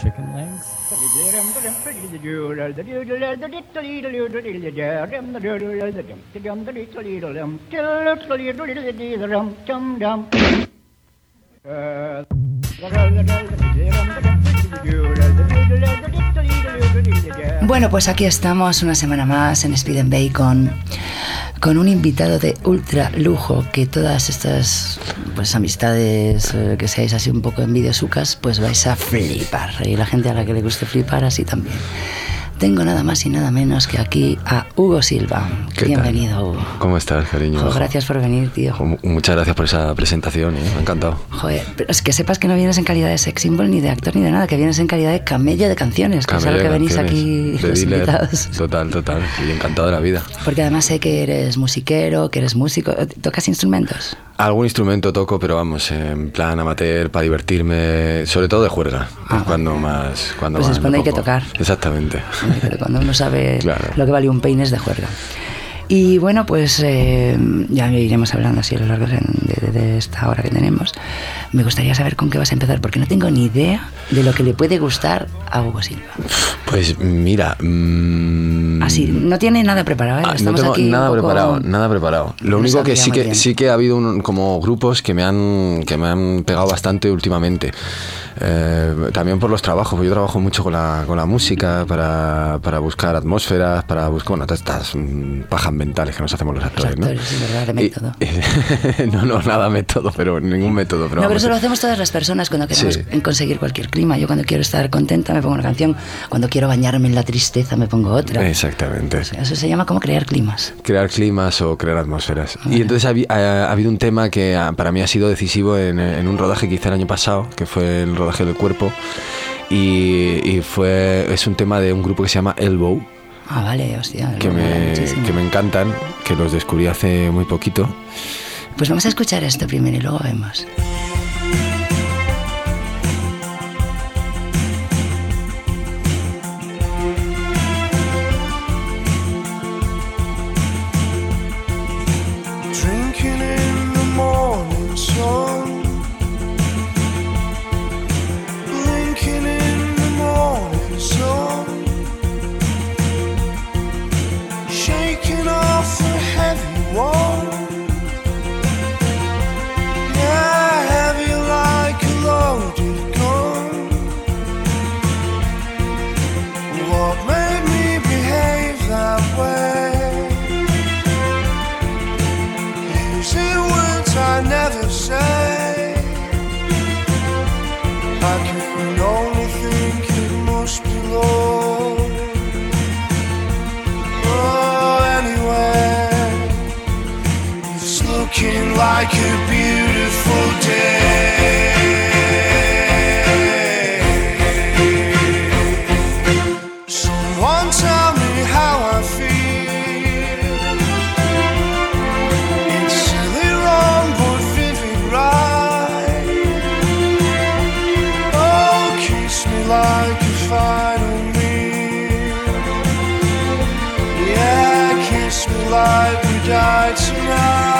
Chicken legs? Bueno, pues aquí estamos una semana más en Speed and Bacon con un invitado de ultra lujo que todas estas pues amistades eh, que seáis así un poco envidiosucas pues vais a flipar. Y la gente a la que le guste flipar así también tengo nada más y nada menos que aquí a Hugo Silva. Bienvenido, Hugo. ¿Cómo estás, cariño? gracias por venir, tío. muchas gracias por esa presentación, ¿eh? me ha encantado. Joder, pero es que sepas que no vienes en calidad de sex symbol, ni de actor, ni de nada, que vienes en calidad de camello de canciones, que es a lo que venís aquí los invitados. Total, total, y encantado de la vida. Porque además sé que eres musiquero, que eres músico. ¿Tocas instrumentos? Algún instrumento toco, pero vamos, en plan amateur, para divertirme, sobre todo de juerga. Ah, cuando más. Cuando pues es cuando hay que tocar. Exactamente. Cuando uno sabe lo que vale un peine es de juerga. Y bueno, pues eh, ya iremos hablando así a lo largo de, esta hora que tenemos. Me gustaría saber con qué vas a empezar, porque no tengo ni idea de lo que le puede gustar a Hugo Silva. Pues mira. Mmm... Así, no tiene nada preparado. ¿eh? Ah, no tengo nada preparado, nada preparado. Lo único que sí que sí que ha habido como grupos que me han que me han pegado bastante últimamente. Eh, también por los trabajos, porque yo trabajo mucho con la, con la música para, para buscar atmósferas, para buscar, bueno, estas mm, pajas mentales que nos hacemos los actores, ¿no? verdad, de método. no, no, nada método, pero ningún método. Pero no, pero eso lo hacemos todas las personas cuando queremos conseguir cualquier clima. Yo cuando quiero estar contenta me pongo una canción, cuando quiero bañarme en la tristeza me pongo otra. Exactamente. eso se llama como crear climas. Crear climas o crear atmósferas. Y entonces ha, habido un tema que ah, para mí ha sido decisivo en, en un rodaje que hice el año pasado, que fue el rodaje del cuerpo. Y, fue, es un tema de un grupo que se llama Elbow. Ah, vale, hostia. Que me, que me encantan, que los descubrí hace muy poquito. Pues vamos a escuchar esto primero y luego vemos. you died tonight.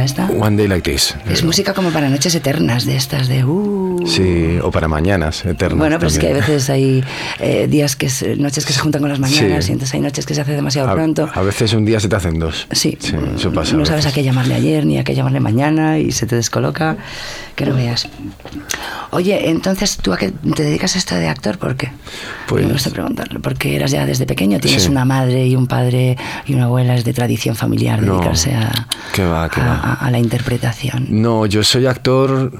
Se esta? One Day Like This. Es música como para noches eternas, de estas de... Uh. Sí, o para mañanas eternas. Bueno, pero es que a veces hay eh, días que noches que se juntan con las mañanas y entonces hay noches que se hace demasiado pronto. A veces un día se te hacen dos. Sí, eso pasa. No sabes a qué llamarle ayer ni a qué llamarle mañana y se te descoloca, que no veas. Oye, entonces, ¿tú a qué te dedicas a esto de actor? ¿Por qué? Pues... Me gusta preguntarlo. Porque eras ya desde pequeño, tienes una madre y un padre y una abuela, es de tradición familiar dedicarse a, a, la interpretación. No, yo soy actor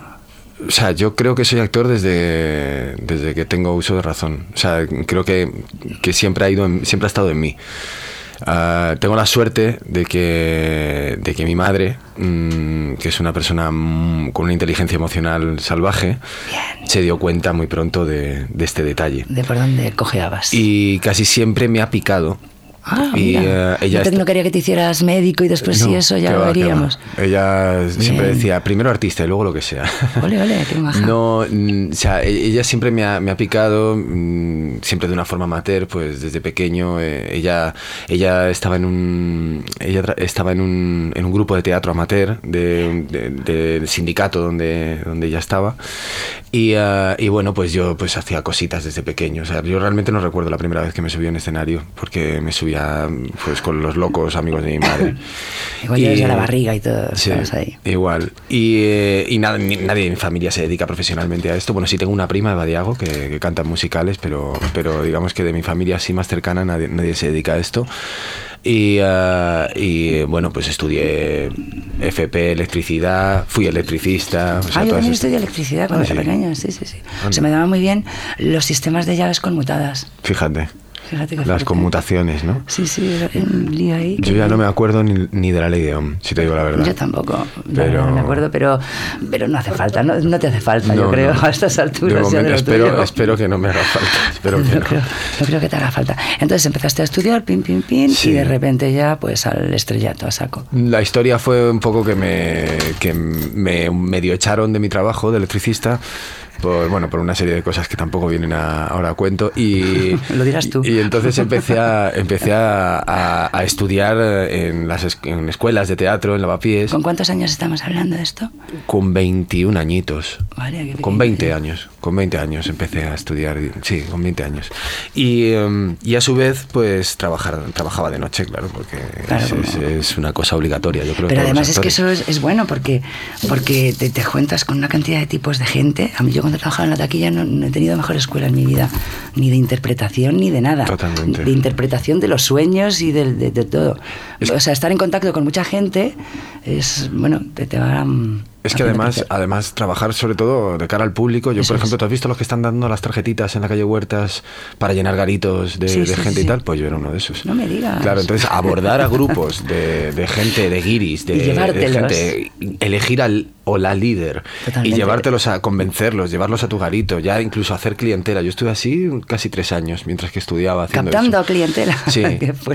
o sea, yo creo que soy actor desde, desde que tengo uso de razón. O sea, creo que, que siempre, ha ido siempre ha estado en mí. Ah, tengo la suerte de que, de que mi madre, mm, que es una persona mm, con una inteligencia emocional salvaje, se dio cuenta muy pronto de, de, este detalle. De por dónde cojeabas. Y casi siempre me ha picado Ah, y eh, ella no, quería que te hicieras médico y después sí eso ya lo veríamos. Ella siempre decía, primero artista y luego lo que sea. Vale, vale, qué maja. No, mm, o sea, e-, ella siempre me ha, me ha, picado, mm, siempre de una forma amateur, pues desde pequeño. Eh, ella, ella estaba en un, ella estaba en un, en un grupo de teatro amateur del de, sindicato donde, donde ella estaba Y, uh, y, bueno, pues yo pues hacía cositas desde pequeño. O sea, yo realmente no recuerdo la primera vez que me subí en escenario, porque me subía pues con los locos amigos de mi madre. igual y, la barriga y todo. Sí, ahí. igual. Y, eh, y nada, ni, nadie en mi familia se dedica profesionalmente a esto. Bueno, sí tengo una prima de Badiago que, que canta musicales, pero, pero digamos que de mi familia así más cercana nadie, nadie se dedica a esto. Y, uh, y, bueno, pues estudié FP, electricidad, fui electricista. O sea, ah, yo también estudié electricidad cuando ah, era pequeña, sí, sí, sí. Se me daban muy bien los sistemas de llaves conmutadas. Fíjate las conmutaciones, ¿no? Sí, sí, un lío ahí. Yo ya no me acuerdo ni, ni, de la ley de Ohm, si te digo la verdad. Yo tampoco, pero... no me acuerdo, pero, pero no hace falta, no, no te hace falta, yo creo, a estas alturas. De espero, espero que no me haga falta, espero que no. Creo, no creo que te haga falta. Entonces empezaste a estudiar, pin, pin, pin, y de repente ya pues al estrellato, a saco. La historia fue un poco que me, que me medio echaron de mi trabajo de electricista por, bueno, por una serie de cosas que tampoco vienen a, ahora a cuento. Y, Lo dirás tú. Y entonces empecé a, empecé a, a, estudiar en las en escuelas de teatro, en Lavapiés. ¿Con cuántos años estamos hablando de esto? Con 21 añitos. con 20 años. Con 20 años empecé a estudiar, sí, con 20 años. Y, em, y a su vez, pues trabajar, trabajaba de noche, claro, porque es, una cosa obligatoria, yo creo. Pero además es que eso es, es, bueno, porque, porque te, te cuentas con una cantidad de tipos de gente. A mí yo cuando trabajaba en la taquilla no, he tenido mejor escuela en mi vida, ni de interpretación ni de nada. Totalmente. De interpretación de los sueños y de, de, todo. o sea, estar en contacto con mucha gente es, bueno, te, te va a es que además, además trabajar sobre todo de cara al público. Yo, por ejemplo, ¿tú has visto los que están dando las tarjetitas en la calle Huertas para llenar garitos de, gente y tal? Pues yo era uno de esos. No me digas. Claro, entonces abordar a grupos de, gente, de guiris, de, gente, elegir al o la líder y llevártelos a convencerlos, llevarlos a tu garito, ya incluso hacer clientela. Yo estuve así casi tres años mientras que estudiaba. Captando clientela. Sí,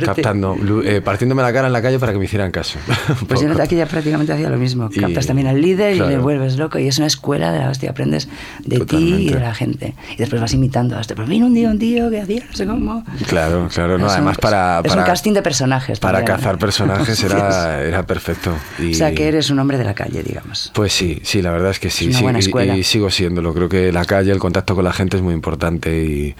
captando, eh, partiéndome la cara en la calle para que me hicieran caso. pues yo en la taquilla prácticamente hacía lo mismo. Captas también al líder y le vuelves loco. Y es una escuela de la hostia, aprendes de ti y de la gente. Y después vas imitando. Hasta, pues vino un día un tío que hacía no sé cómo. Claro, claro. No, además para, Es un casting de personajes. Para cazar personajes era, era perfecto. Y, o sea que eres un hombre de la calle, digamos. Pues sí, sí, la verdad es que sí. sí y, y sigo siéndolo. Creo que la calle, el contacto con la gente es muy importante y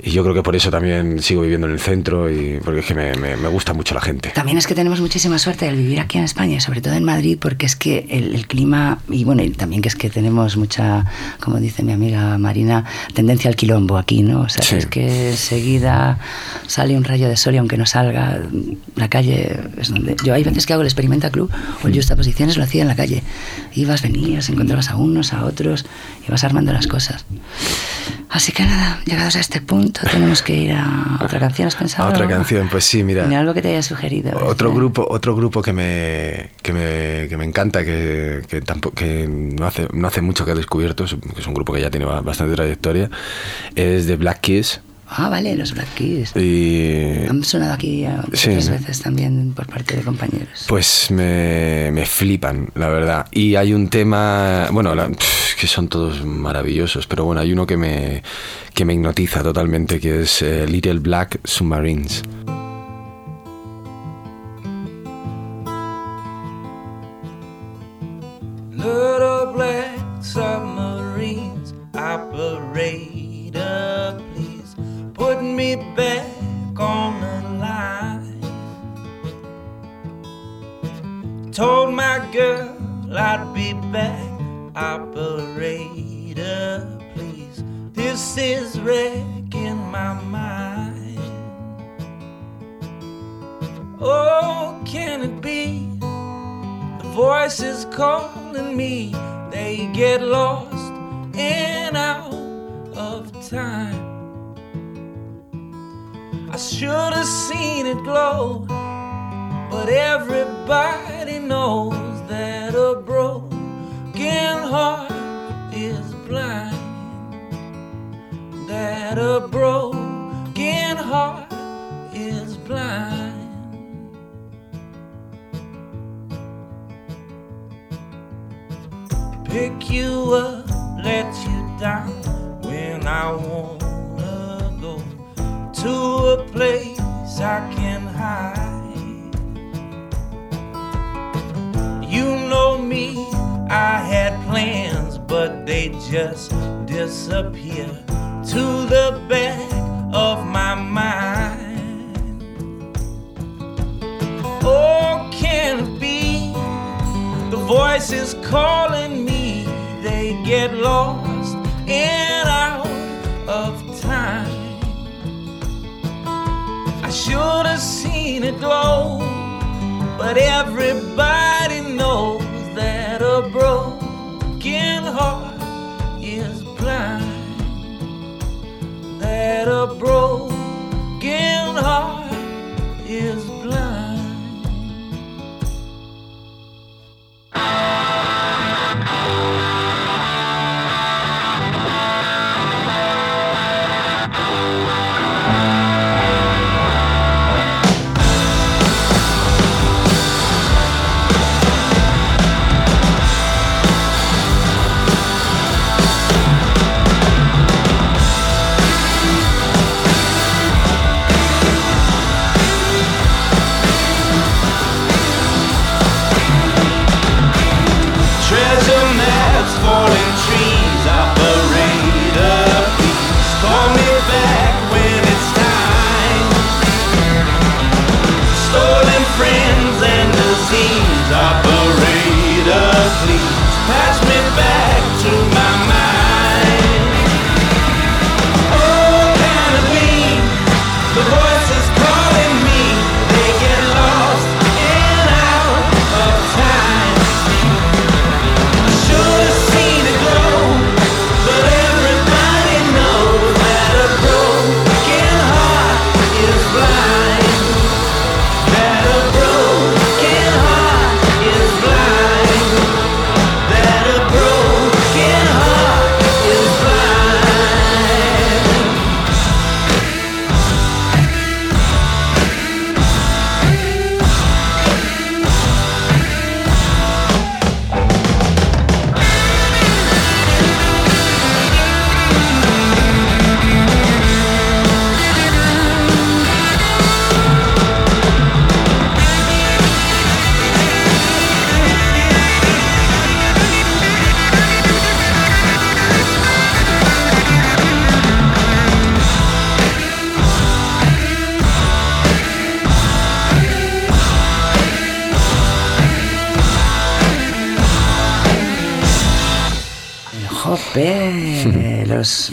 y yo creo que por eso también sigo viviendo en el centro y porque es que me, me, gusta mucho la gente. También es que tenemos muchísima suerte de vivir aquí en España, sobre todo en Madrid, porque es que el, clima, y bueno, y también que es que tenemos mucha, como dice mi amiga Marina, tendencia al quilombo aquí, ¿no? O sea, es que enseguida sale un rayo de sol y aunque no salga, la calle es donde... Yo hay veces que hago el Experimenta Club o el Posiciones lo hacía en la calle. Ibas, venías, encontrabas a unos, a otros, y vas armando las cosas. Así que nada, llegados a este punto, tenemos que ir a otra canción, ¿has pensado? otra canción, pues sí, mira. Mira algo que te haya sugerido. Otro grupo, otro grupo que me, que me, que me encanta, que, que, tampoco, que no, hace, no hace mucho que he descubierto, que es un grupo que ya tiene bastante trayectoria, es The Black Keys. Ah, vale, los Black Keys. Y... Han sonado aquí muchas veces también por parte de compañeros. Pues me, me flipan, la verdad. Y hay un tema, bueno, que son todos maravillosos, pero bueno, hay uno que me, que me hipnotiza totalmente, que es eh, Little Black Submarines. Wrecking my mind. Oh, can it be? The voices calling me, they get lost and out of time. I should have seen it glow, but everybody knows that a broken heart is blind. That a broken heart is blind. Pick you up, let you down when I want to go to a place I can hide. You know me, I had plans, but they just disappear to the back of my mind. Oh, can it be the voices calling me? They get lost and out of time. I should have seen it glow, but everybody broke.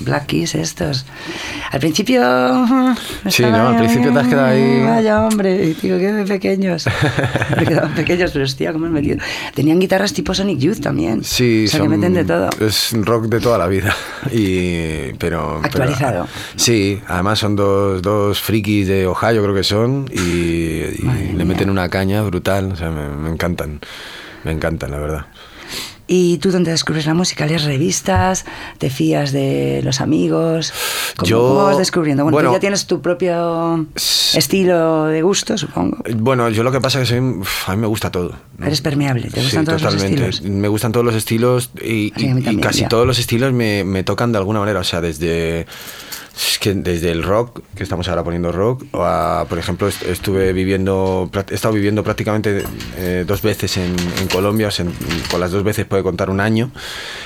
Black Keys estos. Al principio. Sí, ¿no? Al principio te has quedado ahí- Vaya, hombre. Y digo, qué pequeños. Me quedaban pequeños, pero hostia, cómo han metido. Tenían guitarras tipo Sonic Youth también. Sí, o sea, son- que meten de todo. Es rock de toda la vida. Y, pero, Actualizado. pero- sí, además son dos, dos frikis de Ohio, creo que son, y, le meten una caña brutal. O sea, me, me encantan. Me encantan, la verdad. ¿Y tú dónde descubres la música? ¿Lees revistas? ¿Te fías de los amigos? ¿Cómo, Yo- cómo vas descubriendo? Bueno, bueno, tú ya tienes tu propio estilo de gusto, supongo. Bueno, yo lo que pasa es que soy, a mí me gusta todo. ¿no? Eres permeable, ¿te Sí, gustan todos los estilos? Me gustan todos los estilos y, Sí, casi ya. todos los estilos me, me tocan de alguna manera. O sea, desde, es que desde el rock, que estamos ahora poniendo rock, a, por ejemplo, est- estuve viviendo, he estado viviendo prácticamente eh, dos veces en, en Colombia, o sea, en- con las dos veces puede contar un año.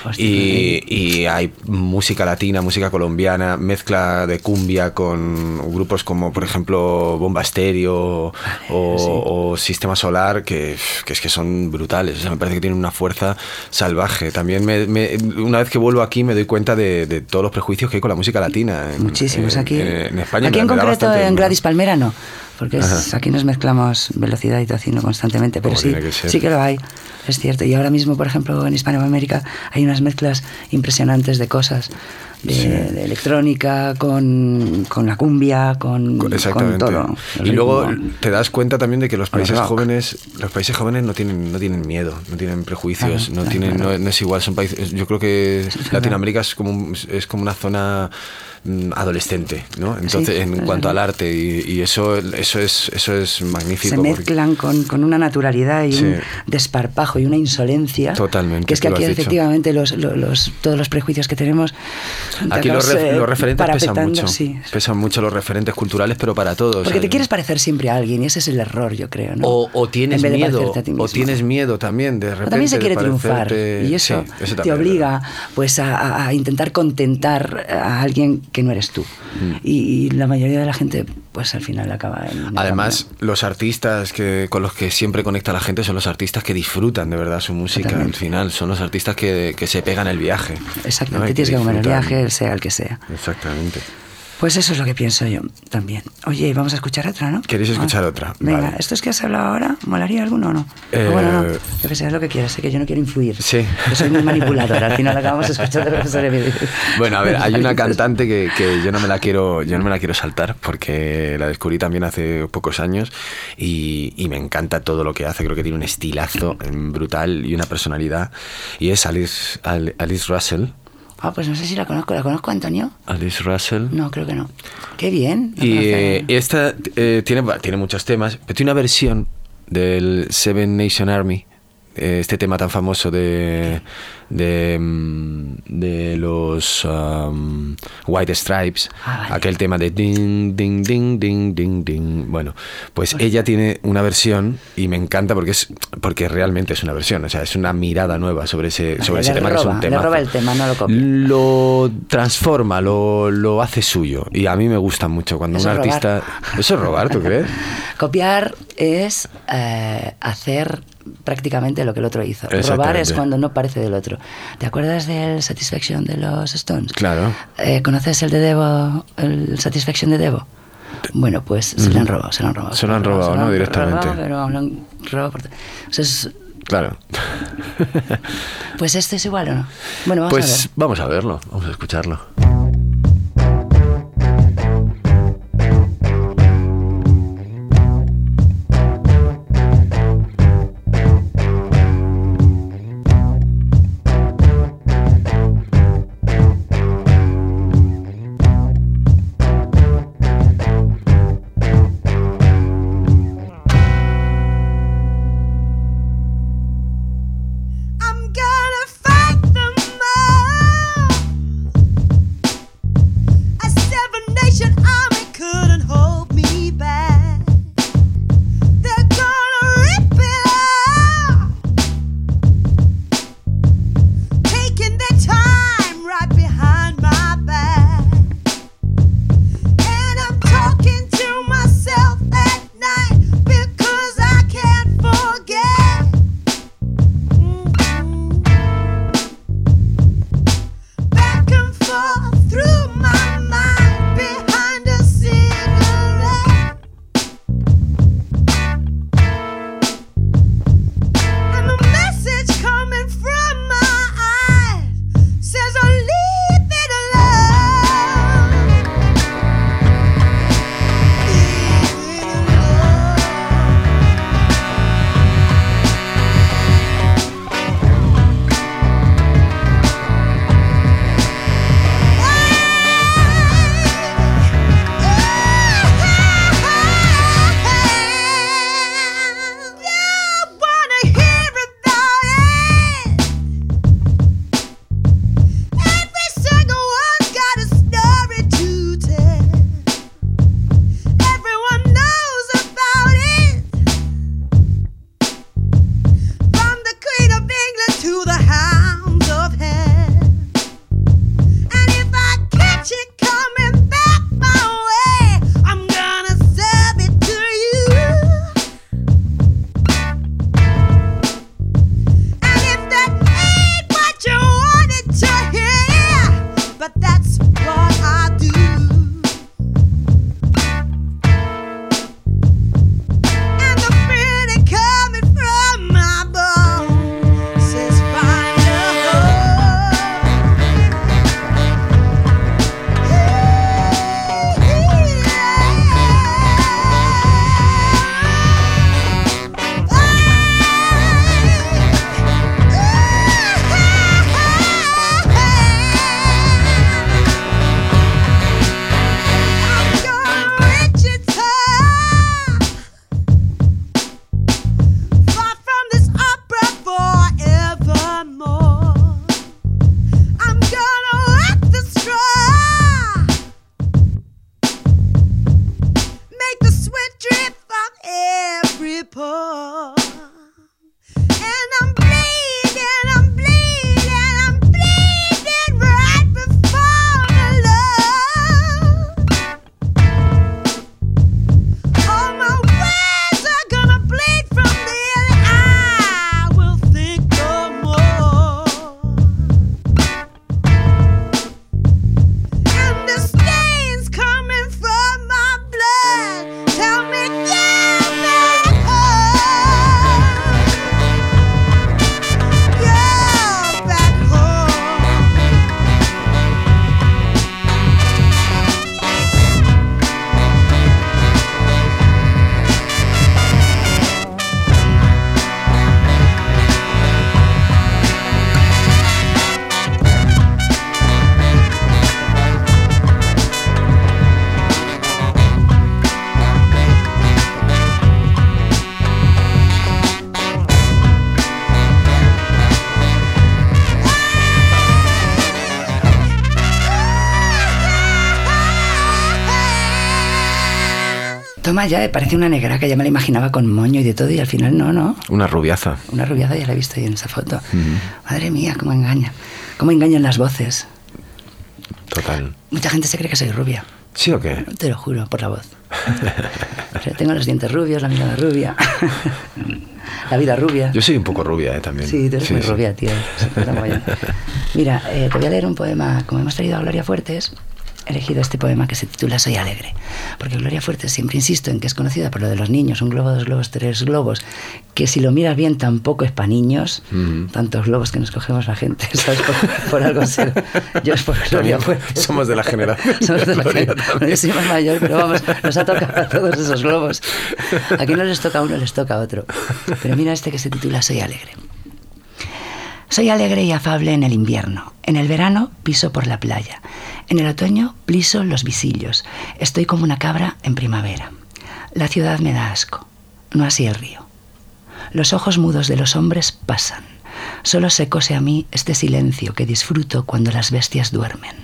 Hostia, Y, y hay música latina, música colombiana, mezcla de cumbia con grupos como, por ejemplo, Bomba Estéreo o, o Sistema Solar, que, que es que son brutales. O sea, me parece que tienen una fuerza salvaje. También, me- me- una vez que vuelvo aquí, me doy cuenta de, de todos los prejuicios que hay con la música latina. En, Muchísimos. en- Aquí, en, en España aquí en concreto en Gladys Palmera no, porque es- aquí nos mezclamos velocidad y tocino constantemente, pero sí, que sí que lo hay, es cierto. Y ahora mismo, por ejemplo, en Hispanoamérica hay unas mezclas impresionantes de cosas, de, de electrónica, con, con la cumbia, con, con todo. y luego te das cuenta también de que los países jóvenes, los países jóvenes no tienen, no tienen miedo, no tienen prejuicios, Claro, no claro, tienen, claro. no, no es igual, son países. Yo creo que. Latinoamérica es como es como una zona mm, adolescente, ¿no? Entonces, Sí, en cuanto al arte y, y eso, eso es, eso es magnífico. se porque- mezclan con, con una naturalidad y Sí. un desparpajo y una insolencia. Totalmente, Que es que aquí efectivamente los, los- los- todos los prejuicios que tenemos Aquí los, eh, los referentes pesan mucho. sí. Pesan mucho los referentes culturales, pero para todos. Porque te Eh, quieres parecer siempre a alguien y ese es el error, yo creo. ¿no? O, o tienes miedo, o tienes miedo también de O repente. también se quiere triunfar y eso, Sí, eso te obliga pues a intentar contentar a alguien que no eres tú Mm. y, y la mayoría de la gente pues al final acaba en Además, los artistas que con los que siempre conecta la gente son los artistas que disfrutan de verdad su música. Totalmente. Al final, son los artistas que, que se pegan el viaje. exactamente tienes que comer el viaje sea el que sea Exactamente. Pues eso es lo que pienso yo también oye vamos a escuchar otra ¿no? ¿Queréis escuchar Ah, otra? venga Vale. esto es que has hablado ahora molaría alguno o no Eh, bueno no yo que sé es lo que quieras sé que yo no quiero influir Sí. yo soy muy manipuladora al final acabamos escuchando lo que se Bueno, a ver, hay una cantante que, que yo no me la quiero, yo no me la quiero saltar porque la descubrí también hace pocos años y, y me encanta todo lo que hace. Creo que tiene un estilazo brutal y una personalidad. Y es Alice, Al- Alice Russell. Ah pues no sé si la conozco. ¿la conozco Antonio? Alice Russell. no creo que no. Qué bien. No Y eh, esta eh, tiene, tiene muchos temas, pero tiene una versión del Seven Nation Army, este tema tan famoso de, de, mm, de los um, White Stripes, Ah, vale. aquel tema de ding, ding, ding, ding, ding, ding. Bueno, pues ella tiene una versión y me encanta porque es porque realmente es una versión, o sea, es una mirada nueva sobre ese, sobre ese tema que es roba, le tema. roba el tema, no lo copia. Lo transforma, lo, lo hace suyo. Y a mí me gusta mucho cuando Eso un robar. artista. Eso es robar, ¿tú crees? Copiar es eh, hacer prácticamente lo que el otro hizo. Robar es cuando no parece del otro. ¿Te acuerdas del Satisfaction de los Stones? Claro. Eh, ¿Conoces el de Devo, el Satisfaction de Devo? Bueno, pues se lo han robado, se lo han robado. Se lo han robado, ¿no? han Directamente. robado, pero lo han robado por- o sea, es- Claro. pues este es igual o no. Bueno, vamos a Pues ver. vamos a verlo, vamos a escucharlo. Toma ya, eh, parece una negra que ya me la imaginaba con moño y de todo y al final no, no. Una rubiaza. Una rubiada ya la he visto ahí en esa foto. Madre mía, cómo engaña. Cómo engañan las voces. Total. Mucha gente se cree que soy rubia. ¿Sí o qué? Te lo juro, por la voz. O sea, tengo los dientes rubios, la mirada rubia. la vida rubia. Yo soy un poco rubia, ¿eh? También. Sí, tú eres muy sí. rubia, tío. Mira, eh, te voy a leer un poema. Como hemos traído a Gloria Fuertes, elegido este poema que se titula Soy alegre. Porque Gloria Fuertes, siempre insisto en que es conocida por lo de los niños, un globo, dos globos, tres globos, que si lo miras bien tampoco es para niños, tantos globos que nos cogemos la gente, ¿sabes? Por, por algo ser. Yo es por Gloria Fuertes. somos de la generación Somos de la generación. Yo soy más mayor, pero vamos, nos ha tocado a todos esos globos. Aquí no les toca a uno, les toca a otro. Pero mira este que se titula Soy alegre. Soy alegre y afable en el invierno. En el verano piso por la playa. En el otoño pliso los visillos. Estoy como una cabra en primavera. La ciudad me da asco. No así el río. Los ojos mudos de los hombres pasan. Solo se cose a mí este silencio que disfruto cuando las bestias duermen.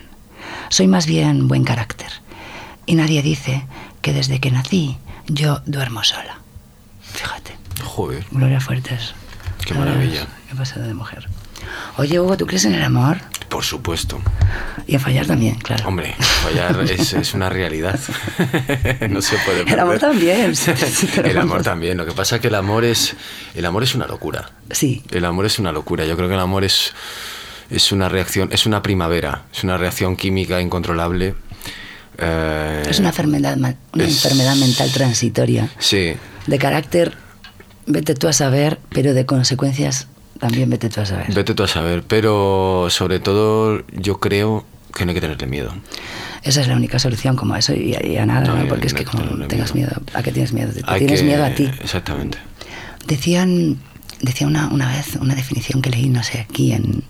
Soy más bien buen carácter. Y nadie dice que desde que nací yo duermo sola. Fíjate. Joder, Gloria Fuertes. Qué maravilla. Qué pasada de mujer. Oye, Hugo, ¿tú crees en el amor? por supuesto. Y en fallar también, claro. Hombre, fallar es, es una realidad. no se puede El amor perder. también. sí, sí, pero El amor vamos. también. Lo que pasa es que el amor es, el amor es una locura. Sí, El amor es una locura. Yo creo que el amor es, es una reacción, es una primavera, es una reacción química incontrolable. Eh, es una enfermedad, una es- enfermedad mental transitoria. Sí, De carácter, vete tú a saber, pero de consecuencias también vete tú a saber. vete tú a saber. Pero sobre todo, yo creo que no hay que tenerle miedo. Esa es la única solución como a eso y a, y a nada, No, porque es no que como tengas miedo. ¿a qué tienes miedo? Te tienes que- miedo a ti. Exactamente. Decían, decía una, una vez una definición que leí, no sé, aquí en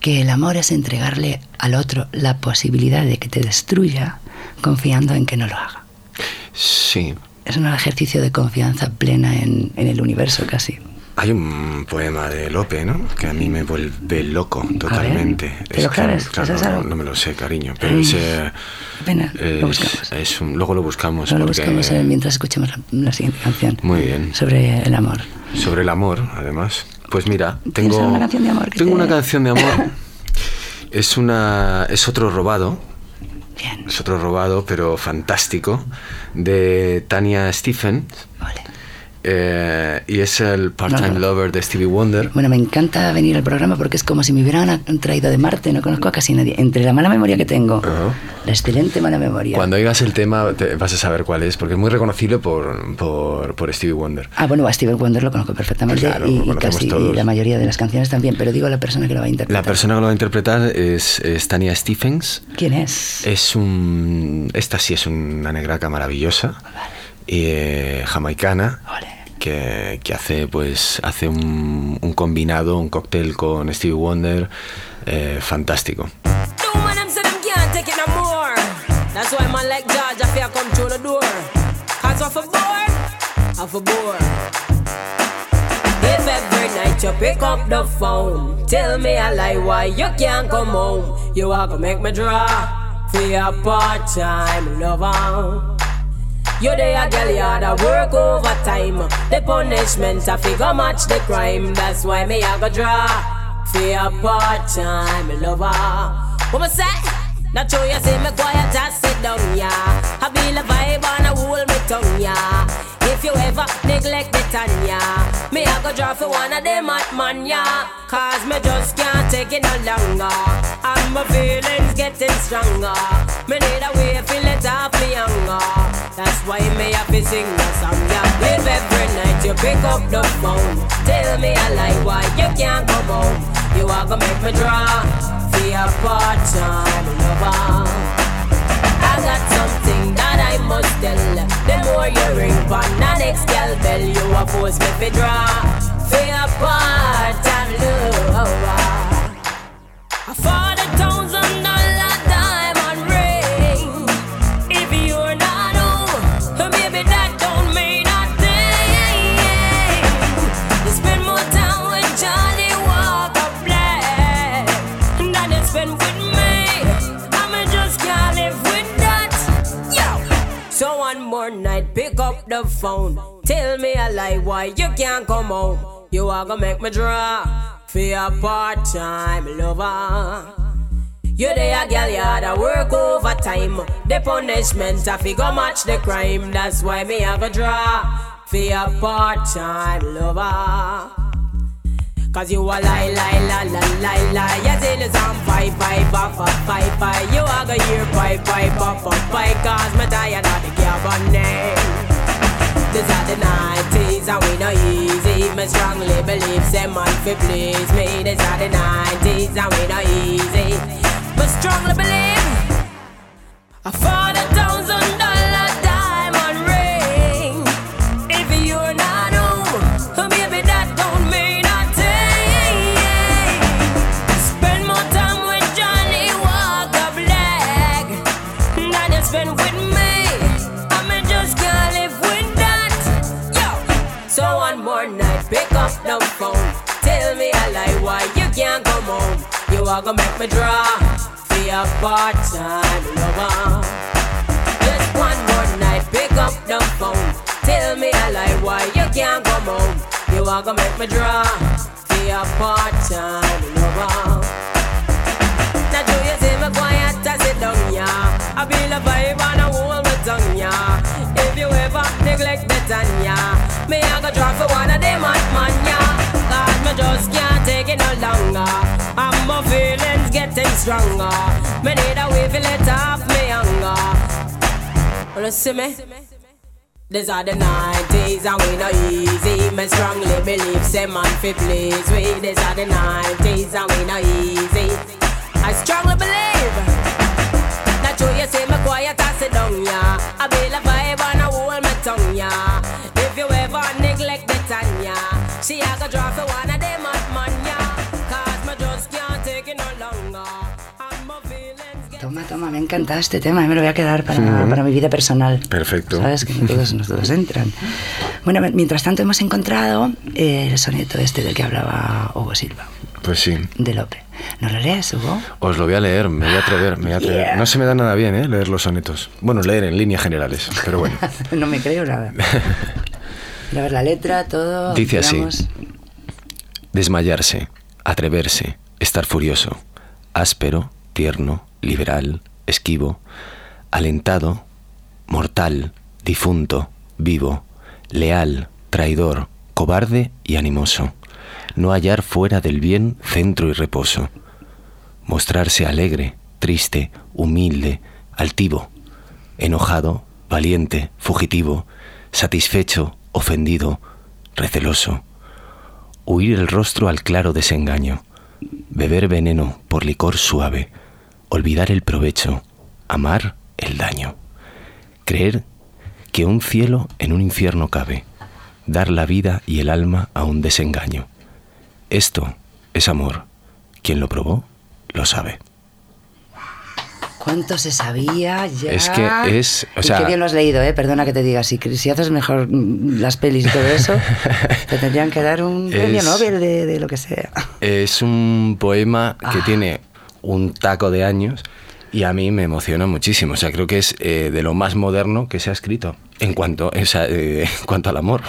que el amor es entregarle al otro la posibilidad de que te destruya confiando en que no lo haga. Sí. Es un ejercicio de confianza plena en, en el universo casi. Hay un poema de Lope, ¿no? Que a mí me vuelve loco totalmente. ¿te lo que, sabes? claro, ¿Sabes no, no me lo sé, cariño. Pero Ay, ese, pena, lo es- buscamos. es un- luego lo buscamos. Ahora lo porque- buscamos eh, mientras escuchemos la, la siguiente canción. Muy bien. Sobre el amor. Sobre el amor, además. Pues mira, ¿Tienes tengo alguna canción de amor tengo te- una canción de amor. es una es otro robado, Bien. es otro robado, pero fantástico, de Tania Stephens. Vale. Eh, y es el part-time No, no. lover de Stevie Wonder. Bueno, me encanta venir al programa porque es como si me hubieran traído de Marte, no conozco a casi nadie. Entre la mala memoria que tengo, Ajá. la excelente mala memoria. Cuando oigas el tema te- vas a saber cuál es, porque es muy reconocible por, por, por Stevie Wonder. Ah, bueno, a Steven Wonder lo conozco perfectamente Claro, y, casi y la mayoría de las canciones también, pero digo la persona que lo va a interpretar. La persona que lo va a interpretar es, es Tania Stephens. ¿Quién es? Es un. Esta sí es una negraca maravillosa. Y, eh, jamaicana. Que, que hace pues hace un, un combinado, un cóctel con Stevie Wonder eh, fantástico. If every night you pick up the phone, tell me a lie why you can't come home. You are gonna make me draw for your part-time lover. You dey a gal yard a work overtime. The punishment a figure match the crime. That's why me a go draw for a part time lover. What me say? Not true, you see me quiet just sit down, yeah. I feel a vibe and I hold me tongue, yeah. If you ever neglect the Tanya, me I go draw for one of them at man, yeah. Cause me just can't take it no longer. And my feelings getting stronger. Me need a way to it off me younger. That's why me have to sing a song, yeah. If every night you pick up the phone, tell me a lie why you can't come home. You are gonna make me draw for a part-time lover. I got I must tell. The more you ring on the next gal bell, you a force me fi draw for a part-time lover. A forty the phone. Tell me a lie why you can't come home. You are gonna make me draw for a part-time lover. You dey a gal yard a work overtime. The punishment a figure match the crime. That's why me have a draw for a part-time lover. Cause you a lie, lie, lie, lie, lie, lie. You say the song five, five, off, off, five, five. You a go hear pipe, pipe, off, off, five. Cause me tired of the carbon name. These are the 90s and we no easy. Me strongly believe say man fi please me. These are the 90s and we no easy. But strongly believe a the phone. Tell me a lie why you can't come home. You are gonna make me draw for a part-time lover. Just one more night, pick up the phone. Tell me a lie why you can't come home. You are gonna make me draw for a part-time lover. Now do you see me quiet down, yeah? I feel a vibe and I hold my tongue, yeah. If you ever neglect the Tanya, me I go drop for one of them hot man, yeah. Cause me just can't take it no longer. And my feelings getting stronger. Me need a way to let off me hunger. Wanna see me? These are the 90s and we no easy. Me strongly believe say man fi please we. These are the 90s and we no easy. I strongly believe. Not true you say me quiet and sit down, yeah. I be a vibe and I hold my tongue, yeah. If you ever neglect the Tanya, she a go draw for one of them hot man, yeah. Cause me just can't take it no longer. And my feelings get Toma, toma, me ha encantado este tema, me lo voy a quedar para, para mi vida personal. Perfecto. Sabes que todos, no todos entran. Bueno, mientras tanto hemos encontrado eh, el soneto este del que hablaba Hugo Silva, Pues sí. de Lope. ¿Nos lo lees, Hugo? Os lo voy a leer, me voy a atrever, me voy a atrever. Yeah. No se me da nada bien, ¿eh? Leer los sonetos. Bueno, leer en líneas generales, pero bueno. no me creo nada. A ver la letra, todo. Dice así. Desmayarse, atreverse, estar furioso, áspero, tierno, liberal, esquivo, alentado, mortal, difunto, vivo, leal, traidor, cobarde y animoso. No hallar fuera del bien centro y reposo. Mostrarse alegre, triste, humilde, altivo, enojado, valiente, fugitivo, satisfecho, ofendido, receloso. Huir el rostro al claro desengaño, beber veneno por licor suave, olvidar el provecho, amar el daño, creer que un cielo en un infierno cabe, dar la vida y el alma a un desengaño. Esto es amor. Quien lo probó, lo sabe. ¿Cuánto se sabía ya? Es que es, o Y sea- qué bien lo has leído, ¿eh? Perdona que te diga. Si, si haces mejor las pelis y todo eso, te tendrían que dar un premio Es- Nobel de, de lo que sea. Es un poema que Ah. tiene un taco de años y a mí me emociona muchísimo. O sea, creo que es eh, de lo más moderno que se ha escrito. En cuanto, o sea, eh, en cuanto al amor.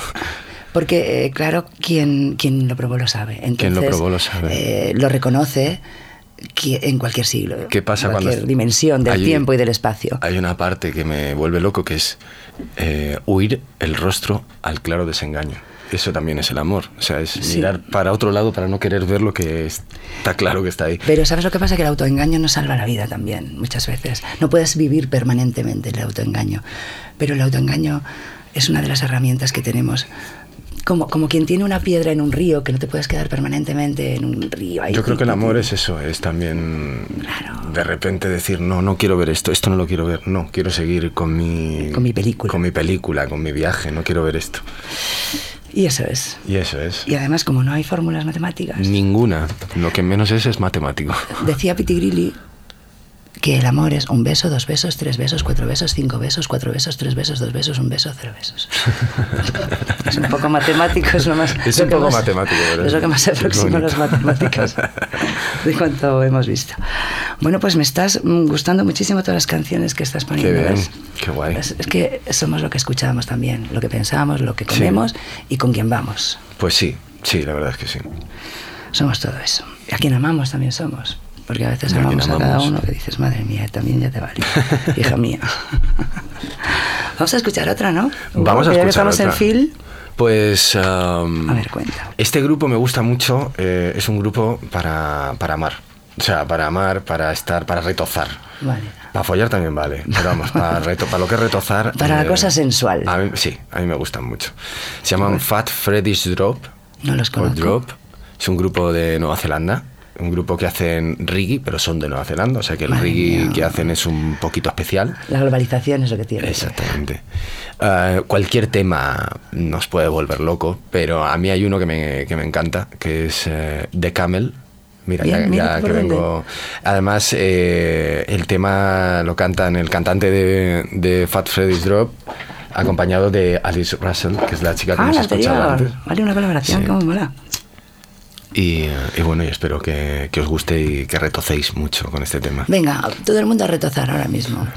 Porque, eh, claro, quien, quien lo probó lo sabe. Entonces, Quien lo probó lo sabe. eh, lo reconoce en cualquier siglo. ¿Qué pasa en cuando cualquier dimensión del tiempo y del espacio. Hay una parte que me vuelve loco que es eh, huir el rostro al claro desengaño. Eso también es el amor. O sea, es Sí. mirar para otro lado para no querer ver lo que está claro que está ahí. Pero ¿sabes lo que pasa? Que el autoengaño nos salva la vida también, muchas veces. No puedes vivir permanentemente el autoengaño. Pero el autoengaño es una de las herramientas que tenemos. Como, como quien tiene una piedra en un río, que no te puedes quedar permanentemente en un río. ahí. Yo creo que el amor es eso, es también Claro. de repente decir, no, no quiero ver esto, esto no lo quiero ver, no, quiero seguir con mi... Con mi película. Con mi película, con mi viaje, no quiero ver esto. Y eso es. Y eso es. Y además, como no hay fórmulas matemáticas, Ninguna. Lo que menos es es matemático. decía Piti Grilli que el amor es un beso, dos besos, tres besos, cuatro besos, cinco besos, cuatro besos, tres besos, dos besos, un beso, cero besos. es un poco matemático, es lo más. Es lo un poco más- matemático, pero Es lo que más se aproxima a las matemáticas de cuanto hemos visto. Bueno, pues me estás mm, gustando muchísimo todas las canciones que estás Qué poniendo. qué guay. Es, es que somos lo que escuchamos también, lo que pensamos, lo que Sí. comemos y con quién vamos. Pues sí, sí, la verdad es que sí. Somos todo eso. A quien amamos también somos. Porque a veces amamos a cada uno que dices, madre mía, también ya te vale, hija mía. Vamos a escuchar otra, ¿no? Vamos a Que ya que escuchar estamos en otra. Phil. Pues... um, A ver, cuenta. Este grupo me gusta mucho, eh, es un grupo para, para amar. O sea, para amar, para estar, para retozar. Vale. Para follar también vale, pero vamos, para, reto, para lo que es retozar. Para la cosa sensual. a mí- sí, a mí me gustan mucho. Se llaman Fat Freddy's Drop. No los conozco. Drop. Es un grupo de Nueva Zelanda. Un grupo que hacen reggae, pero son de Nueva Zelanda. O sea que el Madre reggae mía. que hacen es un poquito especial. La globalización es lo que tiene. Exactamente. Eh, cualquier tema nos puede volver loco, pero a mí hay uno que me, que me encanta, que es eh, The Camel. Mira, Bien, ya, mira ya que vengo. Además, eh, el tema lo cantan el cantante de, de Fat Freddy's Drop, acompañado de Alice Russell, que es la chica que Ah, hemos la escuchado anterior. antes. Vale, una colaboración Sí. muy mola. Y, bueno, y espero que, que os guste y que retocéis mucho con este tema. Venga, todo el mundo a retozar ahora mismo.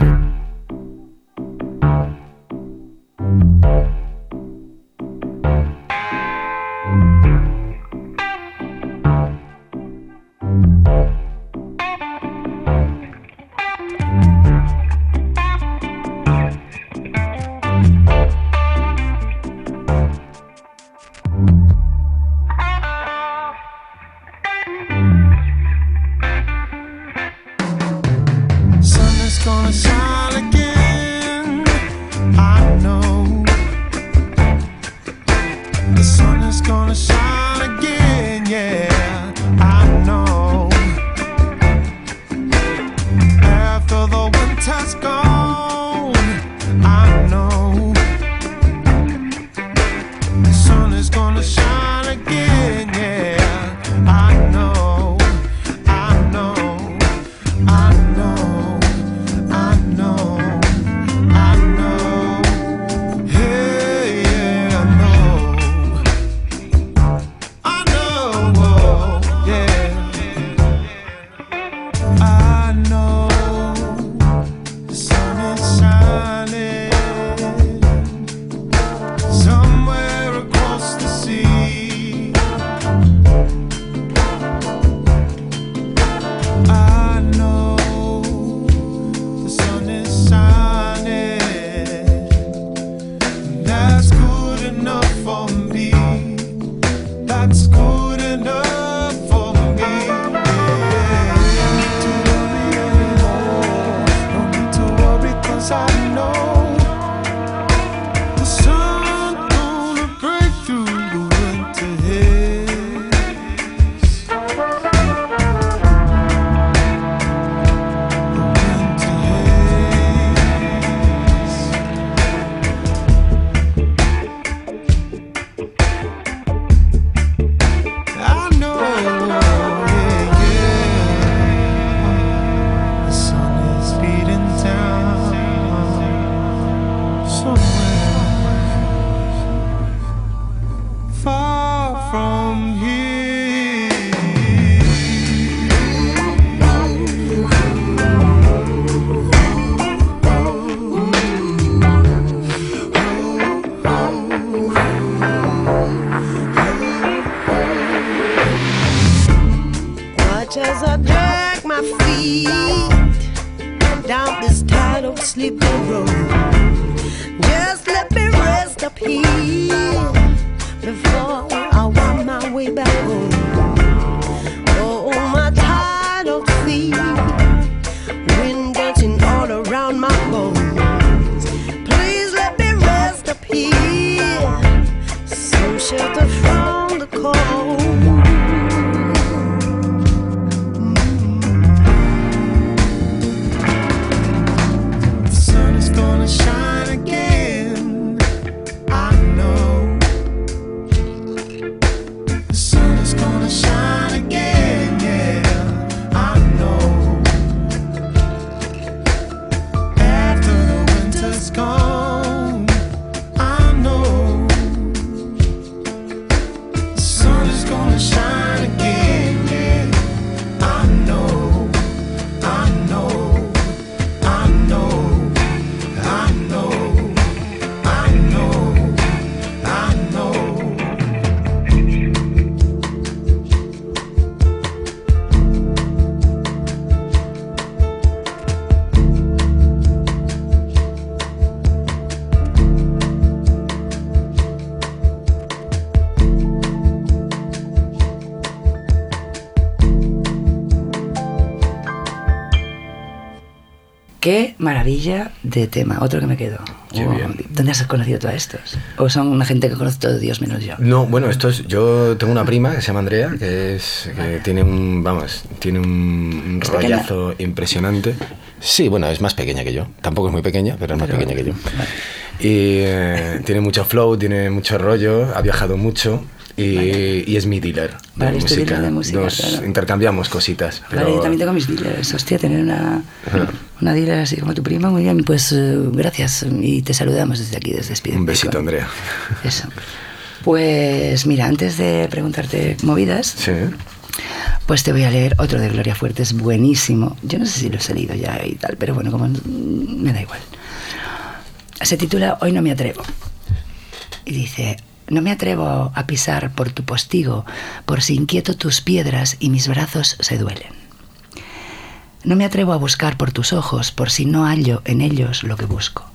Qué maravilla de tema. Otro que me quedo. Qué bien. ¿Dónde has conocido tú a estos? ¿O son una gente que conoce todo Dios menos yo? No, bueno, esto es. Yo tengo una prima que se llama Andrea, que es. que tiene un. Vamos, tiene un, ¿Es pequeña? rollazo impresionante. Sí, bueno, es más pequeña que yo. Tampoco es muy pequeña, pero es más Pero- pequeña que yo. vale. Y eh, tiene mucho flow, tiene mucho rollo, ha viajado mucho. Y, y es mi dealer de Vale, música. dealer de música, Nos claro. intercambiamos cositas. Pero, Vale, yo también tengo mis dealers. Hostia, tener una, una dealer así como tu prima, muy bien. Pues eh, gracias y te saludamos desde aquí, desde Speed Un besito. Andrea. Eso. Pues mira, antes de preguntarte movidas, Sí. pues te voy a leer otro de Gloria Fuertes, buenísimo. Yo no sé si lo he leído ya y tal, pero bueno, como me da igual. Se titula Hoy no me atrevo. Y dice, no me atrevo a pisar por tu postigo, por si inquieto tus piedras y mis brazos se duelen. No me atrevo a buscar por tus ojos, por si no hallo en ellos lo que busco.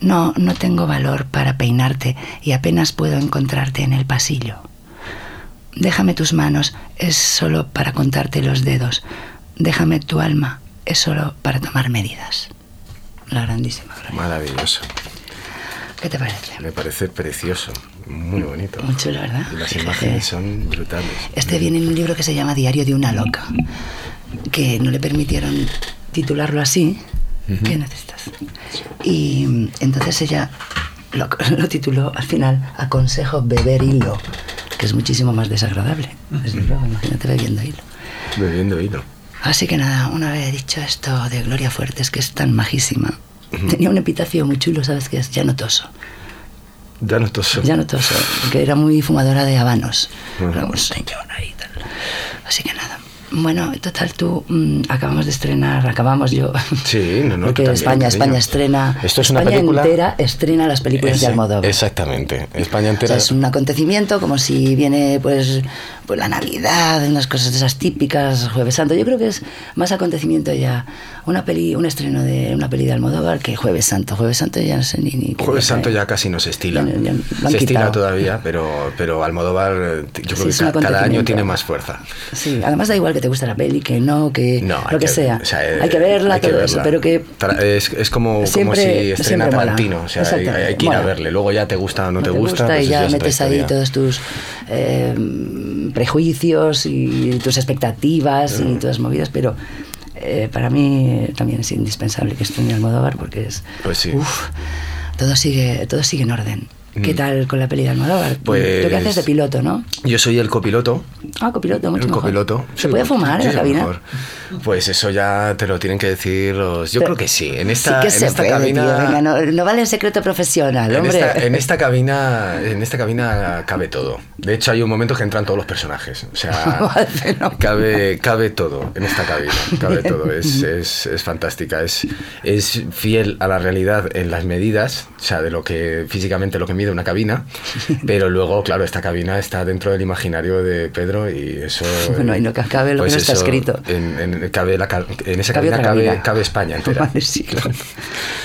No, no tengo valor para peinarte y apenas puedo encontrarte en el pasillo. Déjame tus manos, es solo para contarte los dedos. Déjame tu alma, es solo para tomar medidas. La grandísima Gloria. Maravilloso. ¿Qué te parece? Me parece precioso. Muy bonito. Muy chulo, ¿verdad? Las Fíjate. imágenes son brutales. Este viene en un libro que se llama Diario de una loca, que no le permitieron titularlo así. ¿Qué necesitas? Y mm, entonces ella lo, lo tituló al final Aconsejo beber hilo, que es muchísimo más desagradable. Desde luego, imagínate bebiendo hilo. Bebiendo hilo. Así que nada, una vez dicho esto de Gloria Fuertes, que es tan majísima, tenía un epitafio muy chulo, ¿sabes qué es? Ya notoso. Ya no toso. Ya notoso, que era muy fumadora de habanos. Ujú. Era un señor ahí tal. Así que nada. Bueno, total, tú mm, acabamos de estrenar, acabamos yo. Sí, no, no, Porque también, España. España estrena. Esto es una España película- entera estrena las películas de Almodóvar. Exactamente. España O entera. sea, es un acontecimiento como si viene pues, pues la Navidad, unas cosas de esas típicas, Jueves Santo. Yo creo que es más acontecimiento ya una peli, un estreno de una peli de Almodóvar que Jueves Santo. Jueves Santo ya no sé ni... ni Jueves Santo ya casi no se estila. Ya- ya han se estila todavía, pero, pero Almodóvar yo Sí, creo que cada año tiene más fuerza. Sí, además da igual que te guste la peli, que no, que No, lo que, sea. o sea, eh, hay que verla, hay que todo eso, verla. pero que Es, es como, como Siempre- si estrena. Tarantino. O sea, hay, que ir a verle. Luego ya te gusta o no, no te, gusta. y pues ya eso es otra metes ahí todos tus eh, prejuicios y tus expectativas y todas movidas, pero eh, para mí también es indispensable que en Almodóvar porque es... Pues sí. uf, todo sigue, todo sigue en orden. ¿Qué Mm. tal con la peli de Almodóvar? Pues- Tú que haces de piloto, ¿no? Yo soy el copiloto. Ah, copiloto, mucho el mejor. copiloto. ¿Se Sí, puede fumar en la cabina? mejor. Pues eso ya te lo tienen que decir los. Yo Pero- creo que sí. En esta, sí que en se esta puede, cabina. tío, venga, no, no vale el secreto profesional, En hombre. esta, en esta cabina, en esta cabina cabe todo. De hecho, hay un momento que entran todos los personajes. O sea, cabe, cabe todo en esta cabina. Cabe todo. Es, es, es fantástica. Es, es fiel a la realidad en las medidas, o sea, de lo que físicamente lo que mide sonido, una cabina, pero luego, claro, esta cabina está dentro del imaginario de Pedro y eso... Bueno, y no ca- cabe lo que no está escrito. En, en- cabe la en esa Cabe cabina cabe, España entera. Vale, sí, claro.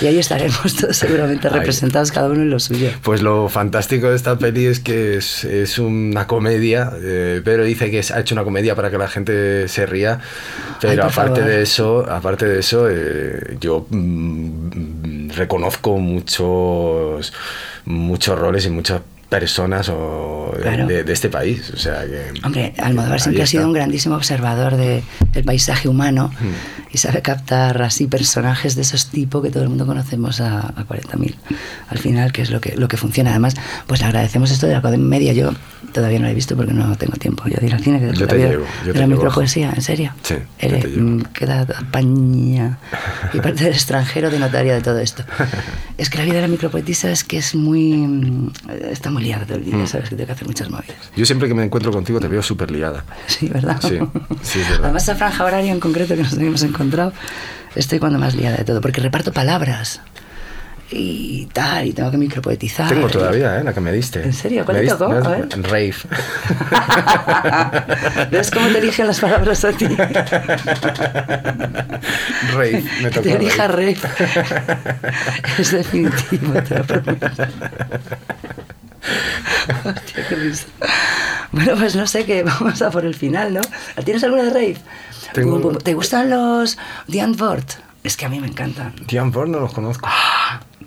Y ahí estaremos todos seguramente Ahí. representados cada uno en lo suyo. Pues lo fantástico de esta peli es que es, es una comedia. eh, Pedro dice que ha hecho una comedia para que la gente se ría, pero aparte favor. de eso, aparte de eso, eh, yo mm, reconozco muchos muchos roles y muchas personas o de, Claro. de- de este país. O sea que Hombre, Almodóvar siempre ha sido un grandísimo observador de- del paisaje humano y sabe captar así personajes de esos tipos que todo el mundo conocemos a, a 40.000 al final, que es lo que, lo que funciona. Además, pues le agradecemos esto de la comedia. Yo todavía no lo he visto porque no tengo tiempo yo de ir al cine. Que Yo te llevo, yo de te la micropoesía, ¿en serio? Sí, yo te mm, queda España y parte del extranjero de notaria de todo esto. Es que la vida de la micropoetisa es que es muy... mm, está muy liada todo el día, ¿sabes? Que tengo que hacer muchas movidas. Yo siempre que me encuentro contigo te veo súper liada. Sí, ¿verdad? Sí, sí, verdad. Además, esa franja horaria en concreto que nos habíamos encontrado, estoy cuando más liada de todo, porque reparto palabras y tal, y tengo que micropoetizar. Tengo todavía, ¿eh? La que me diste. ¿En serio? ¿Cuál ¿Me te diste? tocó? ¿No? A ver. Rave. ¿Ves cómo te eligen las palabras a ti? Rave, me tocó. te elija rave. rave. es definitivo, te lo prometo. Hostia, qué risa. Bueno, pues no sé, que vamos a por el final, ¿no? ¿Tienes alguna de rave? Tengo-. ¿Te gustan los Diane Ward? Es que a mí me encantan. Tian Ford no los conozco.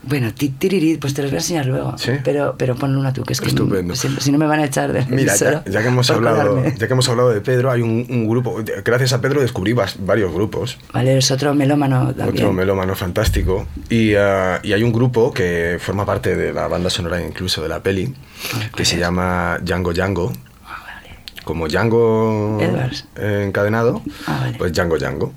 Bueno, ti- tiririt, pues te los voy a enseñar luego. ¿Sí? Pero, pero ponle una tú, que es que Estupendo. Si, si no me van a echar de Mira, ya, ya que hemos hablado, ya que hemos hablado de Pedro, hay un, un grupo. Gracias a Pedro descubrí varios grupos. Vale, es otro melómano también. Otro melómano fantástico. Y, ah, y hay un grupo que forma parte de la banda sonora incluso de la peli, que se llama Django Django. Como Django Edwards. eh, encadenado, Ah, vale. pues Django Django.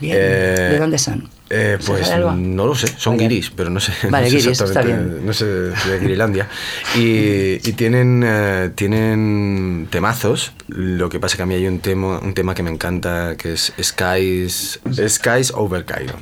Bien. Eh, ¿De dónde son? Eh, ¿Se pues no lo sé, son Vale. guiris, pero no sé. Vale, no sé guiris, está exactamente, bien. No sé de Guirilandia. Y, y tienen, eh, tienen temazos. Lo que pasa que a mí hay un tema, un tema que me encanta que es Skies, Skies Over Cairo.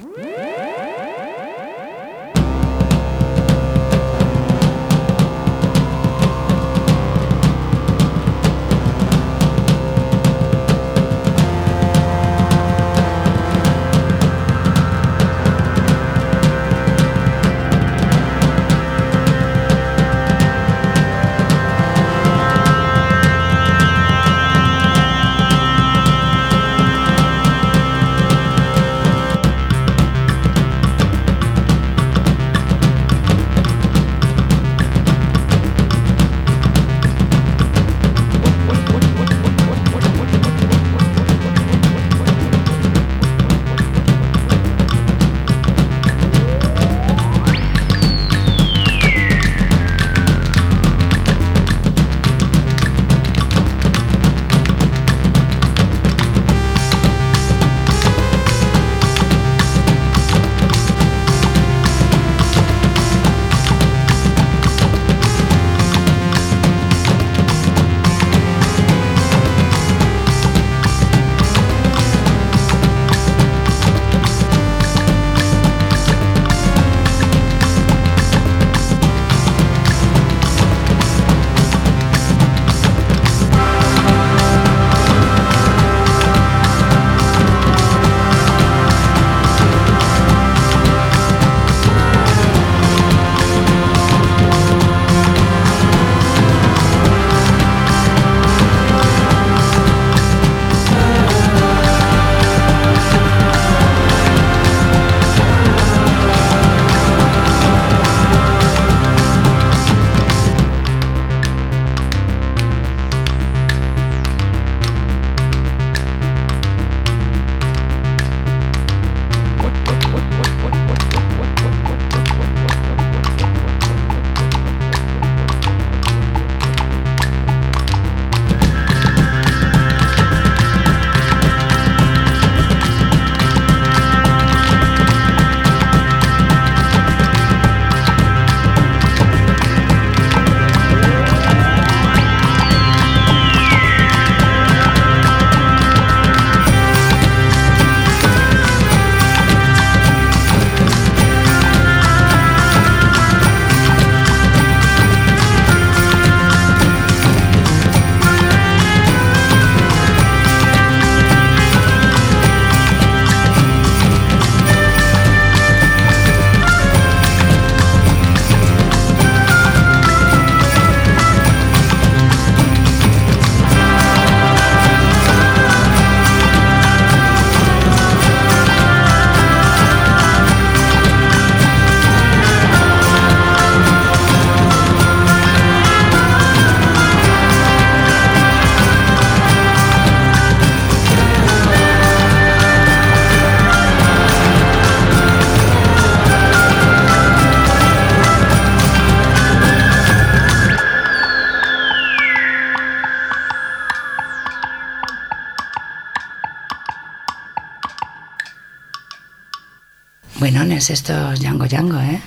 Estos Django Django, ¿eh?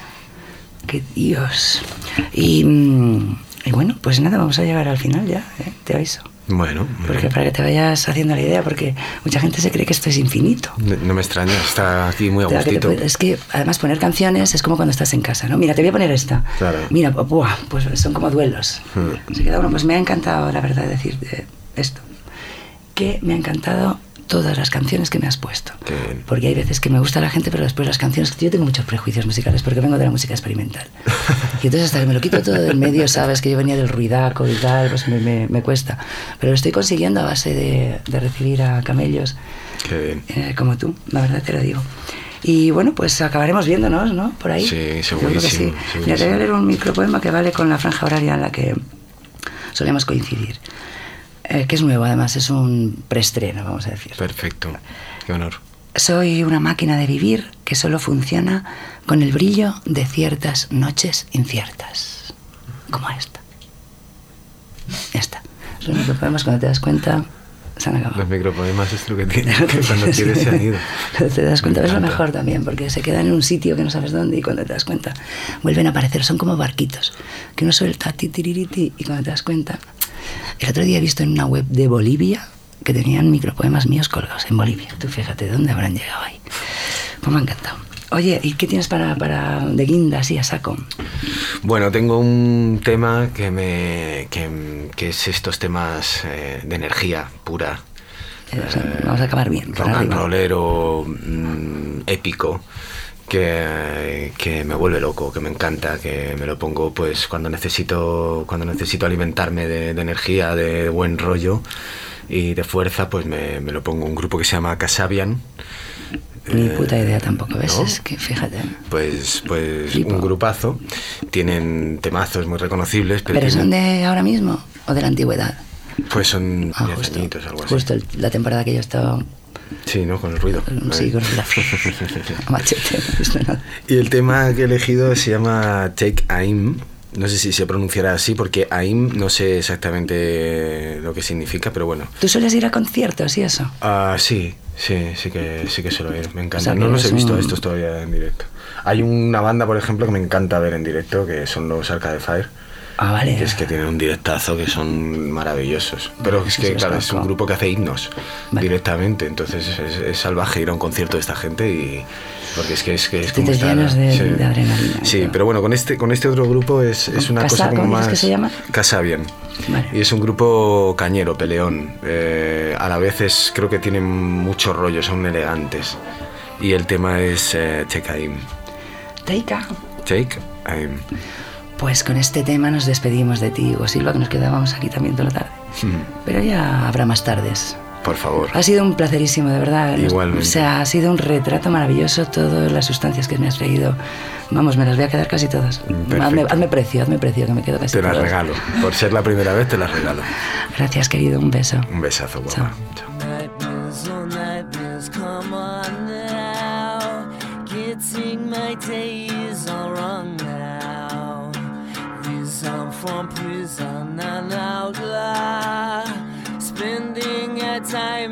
Qué Dios. Y, mm, y bueno, pues nada, vamos a llegar al final ya, ¿eh? te aviso. Bueno, Porque bien. para que te vayas haciendo la idea, porque mucha gente se cree que esto es infinito. No no me extraña, está aquí muy a que te gustito. es que además poner canciones es como cuando estás en casa, ¿no? Mira, te voy a poner esta. Claro. Mira, buah, pues son como duelos. Hmm. Se queda uno, pues me ha encantado, la verdad, decir esto. Que me ha encantado todas las canciones que me has puesto. Porque hay veces que me gusta la gente, pero después las canciones. Yo tengo muchos prejuicios musicales porque vengo de la música experimental. Y entonces, hasta que me lo quito todo del medio, sabes que yo venía del ruidaco y tal, pues me, me- me cuesta. Pero lo estoy consiguiendo a base de, de recibir a camellos Qué bien. eh, como tú, la verdad te lo digo. Y bueno, pues acabaremos viéndonos, ¿no? Por ahí. Sí, segurísimo, sí. Mira, te voy a leer un micropoema que vale con la franja horaria en la que solemos coincidir. Eh, que es nuevo, además, es un preestreno, vamos a decir. Perfecto. Qué honor. Soy una máquina de vivir que solo funciona con el brillo de ciertas noches inciertas. Como esta. Ya está. Micropoemas, cuando te das cuenta, se han acabado. Los micropoemas es lo que tiene, que cuando quieres se han ido. te das cuenta, Me es lo mejor también, porque se quedan en un sitio que no sabes dónde y cuando te das cuenta vuelven a aparecer, son como barquitos, que uno suelta titiririti y cuando te das cuenta... El otro día he visto en una web de Bolivia que tenían micropoemas míos colgados en Bolivia. Tú fíjate, ¿dónde habrán llegado ahí? Pues me ha encantado. Oye, ¿y qué tienes para, para de guinda así a saco? Bueno, tengo un tema que me que, que es estos temas eh, de energía pura. Eh, vamos a acabar bien, Rock para and rollero mm, épico. Que, que me vuelve loco, que me encanta, que me lo pongo pues cuando necesito, cuando necesito alimentarme de, de energía, de buen rollo y de fuerza, pues me, me lo pongo un grupo que se llama Casabian. Ni Eh, puta idea tampoco, ¿ves? ¿no? Es que fíjate. Pues, pues Flipo. un grupazo. Tienen temazos muy reconocibles, pero, ¿Pero son de ahora mismo o de la antigüedad? pues son Ah, 10 justo, añitos, algo así. justo el- la temporada que yo estaba Sí, ¿no? Con el ruido. Sí, con a machete. Y el tema que he elegido se llama Take Aim. No sé si se pronunciará así porque Aim no sé exactamente lo que significa, pero bueno. ¿Tú sueles ir a conciertos y eso? Ah, sí, sí, sí que sí que suelo ir. Me encanta. O sea, no los he visto un- estos todavía en directo. Hay una banda, por ejemplo, que me encanta ver en directo, que son los Arcade Fire. Ah, vale. Que es que tienen un directazo que son maravillosos. Pero es Sí, que, los claro, es un grupo que hace himnos Vale. directamente. Entonces es, es salvaje ir a un concierto de esta gente y. Porque es que es, que es como estar- llenas de- de adrenalina Sí, todo. pero bueno, con este, con este otro grupo es, es una Casa- cosa como ¿cómo más. que se llama? Casa Bien. Vale. Y es un grupo cañero, peleón. Eh, a la vez es, creo que tienen mucho rollo, son elegantes. Y el tema es eh, Take Aim. Teika. Take Aim. Pues con este tema nos despedimos de ti, Hugo Silva, que nos quedábamos aquí también toda la tarde. Hmm, Pero ya habrá más tardes. Por favor. Ha sido un placerísimo, de verdad. Igualmente. O sea, ha sido un retrato maravilloso todas las sustancias que me has traído. Vamos, me las voy a quedar casi todas. Perfecto. Hazme, hazme precio, hazme precio, que me quedo casi Te las todas. regalo. Por ser la primera vez, te las regalo. Gracias, querido. Un beso. Un besazo, guapa. Chao. Nightmares, from prison and outlaw. Spending a time